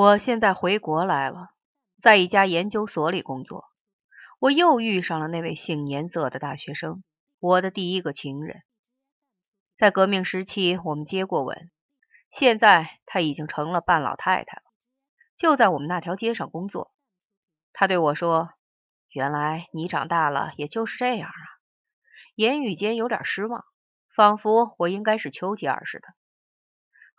我现在回国来了，在一家研究所里工作。我又遇上了那位姓颜色的大学生，我的第一个情人。在革命时期，我们接过吻，现在他已经成了半老太太了，就在我们那条街上工作。他对我说：“原来你长大了，也就是这样啊。”言语间有点失望，仿佛我应该是丘吉尔似的。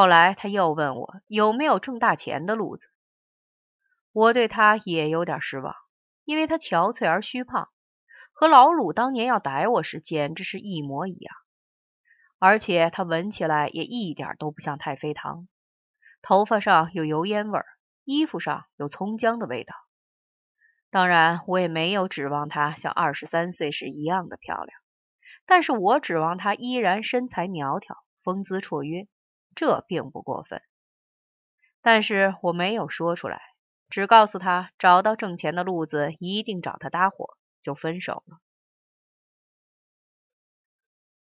后来他又问我有没有挣大钱的路子，我对他也有点失望。因为他憔悴而虚胖，和老鲁当年要逮我时简直是一模一样，而且他闻起来也一点都不像太妃糖，头发上有油烟味，衣服上有葱姜的味道。当然，我也没有指望她像二十三岁时一样的漂亮，但是我指望她依然身材苗条，风姿绰约，这并不过分。但是我没有说出来。只告诉他，找到挣钱的路子，一定找他搭伙，就分手了。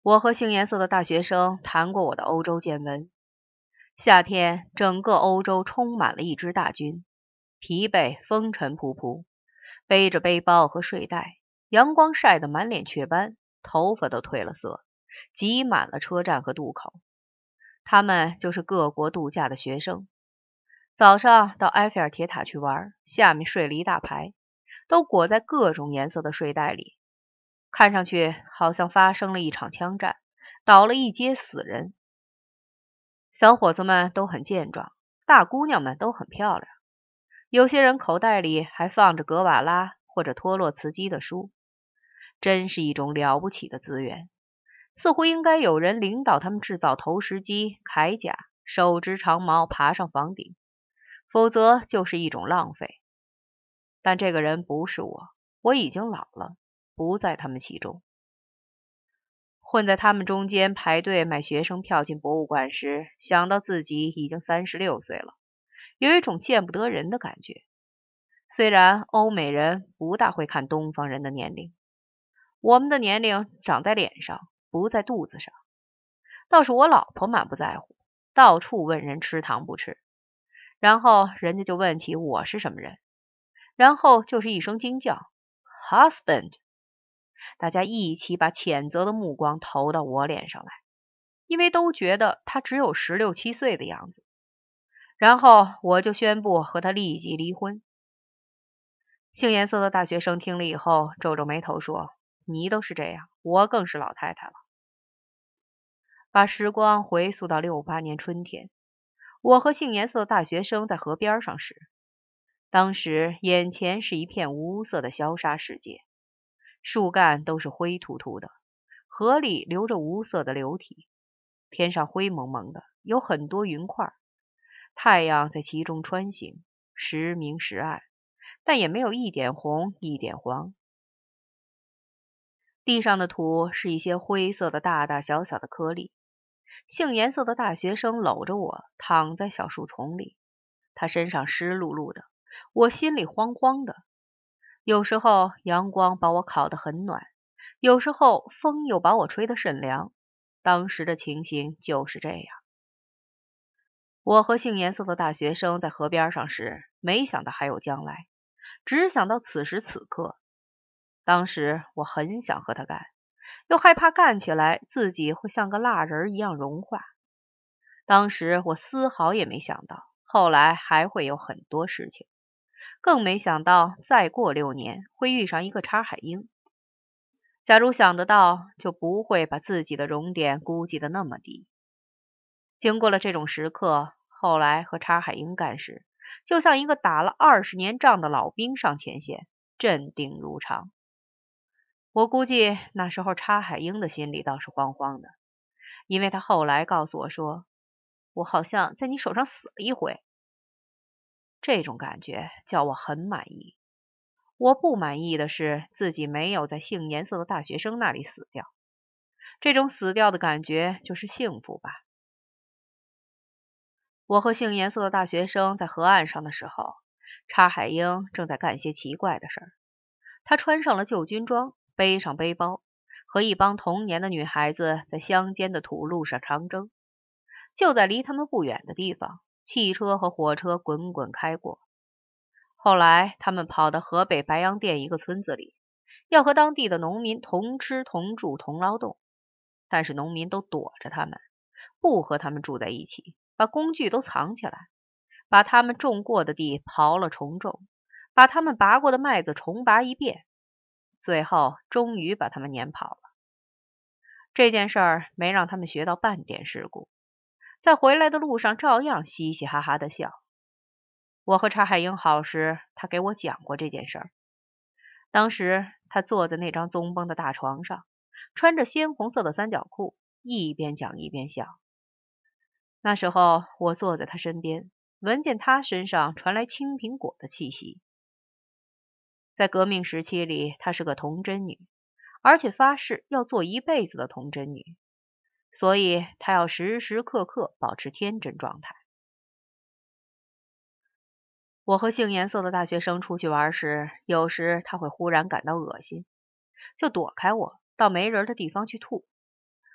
我和杏颜色的大学生谈过我的欧洲见闻。夏天，整个欧洲充满了一支大军，疲惫、风尘仆仆，背着背包和睡袋，阳光晒得满脸雀斑，头发都褪了色，挤满了车站和渡口。他们就是各国度假的学生。早上到埃菲尔铁塔去玩，下面睡了一大排，都裹在各种颜色的睡袋里，看上去好像发生了一场枪战，倒了一街死人。小伙子们都很健壮，大姑娘们都很漂亮，有些人口袋里还放着格瓦拉或者托洛茨基的书，真是一种了不起的资源。似乎应该有人领导他们制造投石机、铠甲，手执长矛爬上房顶。否则就是一种浪费。但这个人不是我，我已经老了，不在他们其中。混在他们中间排队买学生票进博物馆时，想到自己已经三十六岁了，有一种见不得人的感觉。虽然欧美人不大会看东方人的年龄，我们的年龄长在脸上，不在肚子上。倒是我老婆满不在乎，到处问人吃糖不吃。然后人家就问起我是什么人，然后就是一声惊叫，husband，大家一起把谴责的目光投到我脸上来，因为都觉得他只有十六七岁的样子。然后我就宣布和他立即离婚。杏颜色的大学生听了以后皱皱眉头说：“你都是这样，我更是老太太了。”把时光回溯到六八年春天。我和杏颜色的大学生在河边上时，当时眼前是一片无色的消沙世界，树干都是灰秃秃的，河里流着无色的流体，天上灰蒙蒙的，有很多云块，太阳在其中穿行，时明时暗，但也没有一点红一点黄。地上的土是一些灰色的大大小小的颗粒。杏颜色的大学生搂着我躺在小树丛里，他身上湿漉漉的，我心里慌慌的。有时候阳光把我烤得很暖，有时候风又把我吹得甚凉。当时的情形就是这样。我和杏颜色的大学生在河边上时，没想到还有将来，只想到此时此刻。当时我很想和他干。又害怕干起来自己会像个蜡人一样融化。当时我丝毫也没想到，后来还会有很多事情，更没想到再过六年会遇上一个查海英。假如想得到，就不会把自己的熔点估计的那么低。经过了这种时刻，后来和查海英干时，就像一个打了二十年仗的老兵上前线，镇定如常。我估计那时候查海英的心里倒是慌慌的，因为他后来告诉我说：“我好像在你手上死了一回。”这种感觉叫我很满意。我不满意的是自己没有在杏颜色的大学生那里死掉。这种死掉的感觉就是幸福吧。我和杏颜色的大学生在河岸上的时候，查海英正在干些奇怪的事儿。他穿上了旧军装。背上背包，和一帮童年的女孩子在乡间的土路上长征。就在离他们不远的地方，汽车和火车滚滚开过。后来，他们跑到河北白洋淀一个村子里，要和当地的农民同吃同住同劳动，但是农民都躲着他们，不和他们住在一起，把工具都藏起来，把他们种过的地刨了重种，把他们拔过的麦子重拔一遍，最后终于把他们撵跑了。这件事儿没让他们学到半点事故，在回来的路上照样嘻嘻哈哈的笑。我和查海英好时，他给我讲过这件事儿。当时他坐在那张棕绷的大床上，穿着鲜红色的三角裤，一边讲一边笑。那时候我坐在他身边，闻见他身上传来青苹果的气息。在革命时期里，她是个童贞女，而且发誓要做一辈子的童贞女，所以她要时时刻刻保持天真状态。我和杏颜色的大学生出去玩时，有时他会忽然感到恶心，就躲开我，到没人的地方去吐。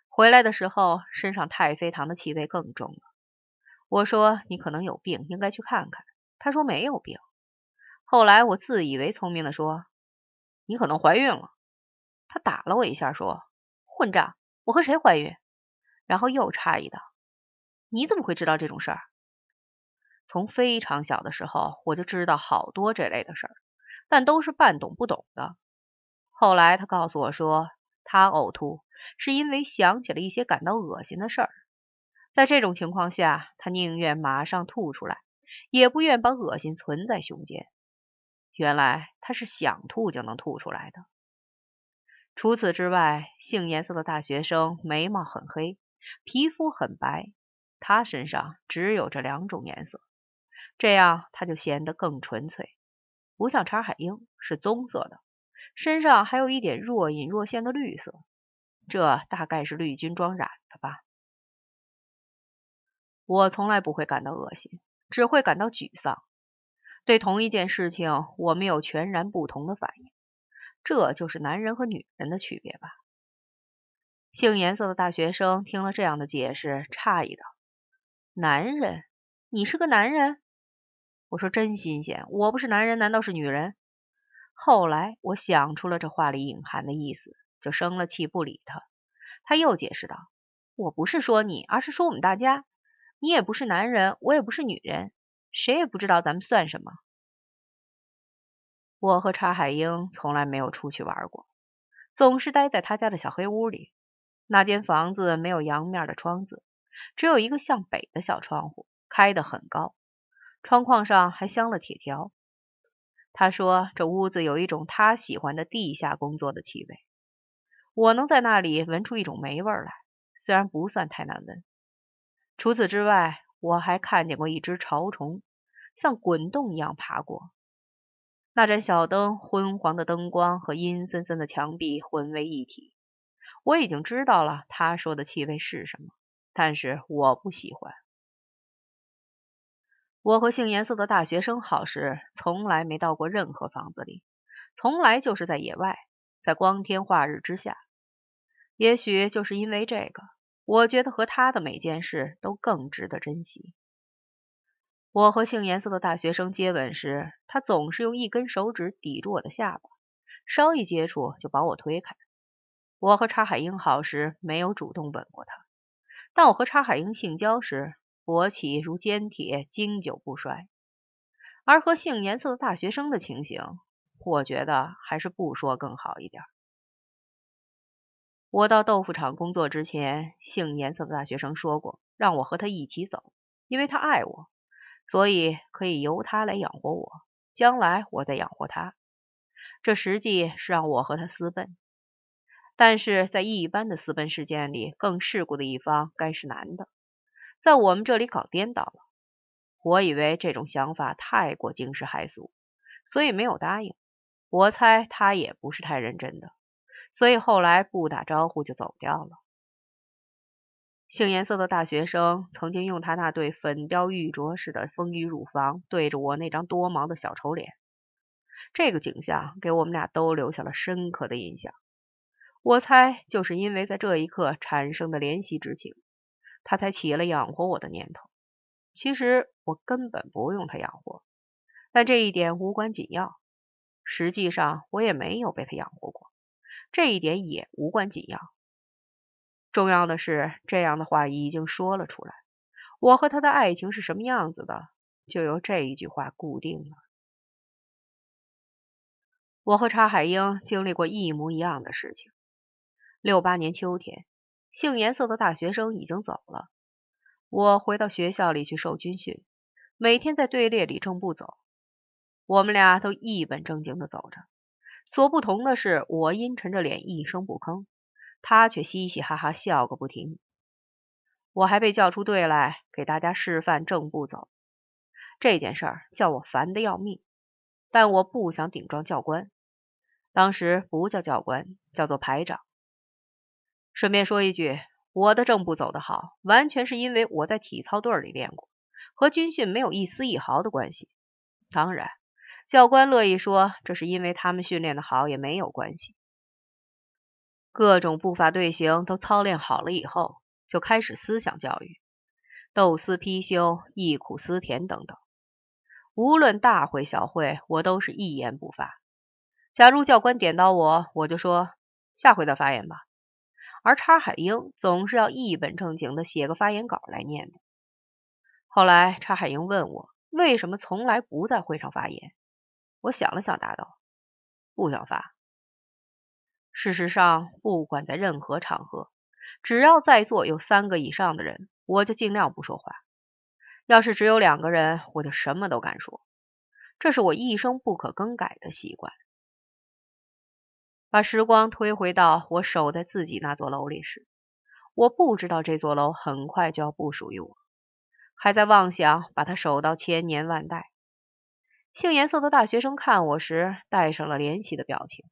回来的时候，身上太妃糖的气味更重了。我说：“你可能有病，应该去看看。”他说：“没有病。”后来我自以为聪明的说：“你可能怀孕了。”他打了我一下，说：“混账！我和谁怀孕？”然后又诧异道：“你怎么会知道这种事儿？”从非常小的时候，我就知道好多这类的事儿，但都是半懂不懂的。后来他告诉我说，他呕吐是因为想起了一些感到恶心的事儿，在这种情况下，他宁愿马上吐出来，也不愿把恶心存在胸间。原来他是想吐就能吐出来的。除此之外，杏颜色的大学生眉毛很黑，皮肤很白，他身上只有这两种颜色。这样他就显得更纯粹，不像查海英是棕色的，身上还有一点若隐若现的绿色，这大概是绿军装染的吧。我从来不会感到恶心，只会感到沮丧。对同一件事情，我们有全然不同的反应，这就是男人和女人的区别吧。杏颜色的大学生听了这样的解释，诧异道：“男人？你是个男人？”我说真新鲜，我不是男人，难道是女人？后来我想出了这话里隐含的意思，就生了气，不理他。他又解释道：“我不是说你，而是说我们大家。你也不是男人，我也不是女人，谁也不知道咱们算什么。”我和查海英从来没有出去玩过，总是待在他家的小黑屋里。那间房子没有阳面的窗子，只有一个向北的小窗户，开得很高。窗框上还镶了铁条。他说：“这屋子有一种他喜欢的地下工作的气味，我能在那里闻出一种霉味来，虽然不算太难闻。除此之外，我还看见过一只潮虫，像滚动一样爬过。那盏小灯，昏黄的灯光和阴森森的墙壁混为一体。我已经知道了他说的气味是什么，但是我不喜欢。”我和杏颜色的大学生好时，从来没到过任何房子里，从来就是在野外，在光天化日之下。也许就是因为这个，我觉得和他的每件事都更值得珍惜。我和杏颜色的大学生接吻时，他总是用一根手指抵住我的下巴，稍一接触就把我推开。我和查海英好时，没有主动吻过他，但我和查海英性交时。勃起如坚铁，经久不衰。而和杏颜色的大学生的情形，我觉得还是不说更好一点。我到豆腐厂工作之前，姓颜色的大学生说过，让我和他一起走，因为他爱我，所以可以由他来养活我，将来我再养活他。这实际是让我和他私奔。但是在一般的私奔事件里，更世故的一方该是男的。在我们这里搞颠倒了，我以为这种想法太过惊世骇俗，所以没有答应。我猜他也不是太认真的，所以后来不打招呼就走掉了。杏颜色的大学生曾经用他那对粉雕玉琢似的丰腴乳房对着我那张多毛的小丑脸，这个景象给我们俩都留下了深刻的印象。我猜就是因为在这一刻产生的怜惜之情。他才起了养活我的念头。其实我根本不用他养活，但这一点无关紧要。实际上，我也没有被他养活过，这一点也无关紧要。重要的是，这样的话已经说了出来。我和他的爱情是什么样子的，就由这一句话固定了。我和查海英经历过一模一样的事情。六八年秋天，杏颜色的大学生已经走了，我回到学校里去受军训，每天在队列里正步走。我们俩都一本正经的走着，所不同的是，我阴沉着脸一声不吭，他却嘻嘻哈哈笑个不停。我还被叫出队来给大家示范正步走，这件事儿叫我烦的要命，但我不想顶撞教官。当时不叫教官，叫做排长。顺便说一句，我的正步走得好，完全是因为我在体操队里练过，和军训没有一丝一毫的关系。当然。教官乐意说，这是因为他们训练的好，也没有关系。各种步法队形都操练好了以后，就开始思想教育，斗思批修、忆苦思甜等等。无论大会小会，我都是一言不发。假如教官点到我，我就说下回再发言吧。而查海英总是要一本正经的写个发言稿来念的。后来查海英问我，为什么从来不在会上发言？我想了想，答道：“不想发。事实上，不管在任何场合，只要在座有三个以上的人，我就尽量不说话。要是只有两个人，我就什么都敢说。这是我一生不可更改的习惯。把时光推回到我守在自己那座楼里时，我不知道这座楼很快就要不属于我，还在妄想把它守到千年万代。”杏颜色的大学生看我时，带上了怜惜的表情。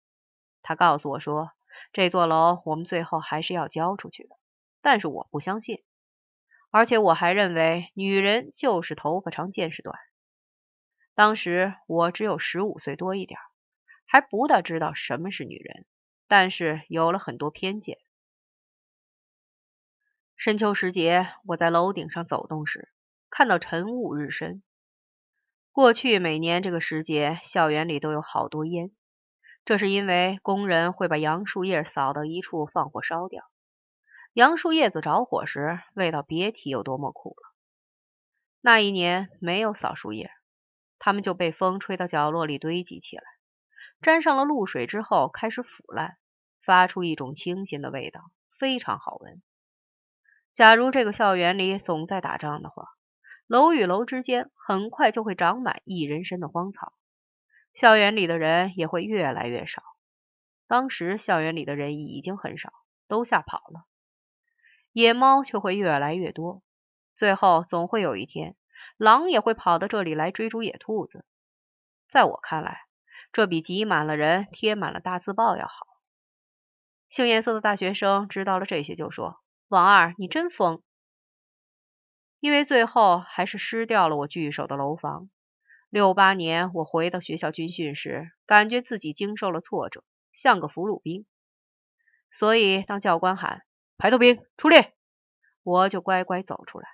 他告诉我说：“这座楼我们最后还是要交出去的。”但是我不相信，而且我还认为女人就是头发长见识短。当时我只有十五岁多一点，还不大知道什么是女人，但是有了很多偏见。深秋时节，我在楼顶上走动时，看到晨雾日深。过去每年这个时节，校园里都有好多烟，这是因为工人会把杨树叶扫到一处放火烧掉。杨树叶子着火时，味道别提有多么苦了。那一年没有扫树叶，它们就被风吹到角落里堆积起来，沾上了露水之后开始腐烂，发出一种清新的味道，非常好闻。假如这个校园里总在打仗的话，楼与楼之间很快就会长满一人参的荒草，校园里的人也会越来越少。当时校园里的人已经很少，都吓跑了。野猫却会越来越多，最后总会有一天，狼也会跑到这里来追逐野兔子。在我看来，这比挤满了人、贴满了大字报要好。杏颜色的大学生知道了这些，就说：“王二，你真疯。”因为最后还是失掉了我据守的楼房。六八年我回到学校军训时，感觉自己经受了挫折，像个俘虏兵。所以当教官喊“排头兵出列”，我就乖乖走出来。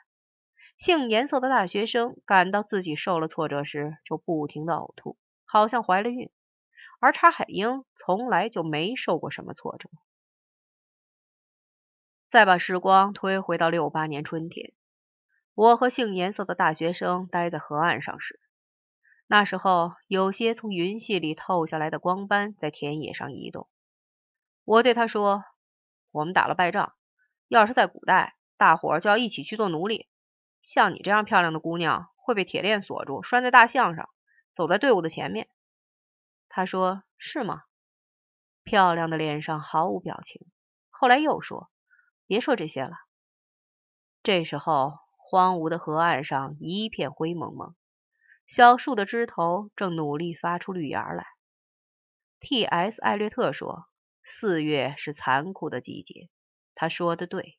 杏颜色的大学生感到自己受了挫折时，就不停的呕吐，好像怀了孕。而查海英从来就没受过什么挫折。再把时光推回到六八年春天。我和杏颜色的大学生待在河岸上时，那时候有些从云隙里透下来的光斑在田野上移动。我对他说：“我们打了败仗，要是在古代，大伙儿就要一起去做奴隶。像你这样漂亮的姑娘，会被铁链锁住，拴在大象上，走在队伍的前面。”他说：“是吗？”漂亮的脸上毫无表情。后来又说：“别说这些了。”这时候。荒芜的河岸上一片灰蒙蒙，小树的枝头正努力发出绿芽来。T.S. 艾略特说：“四月是残酷的季节。”他说的对。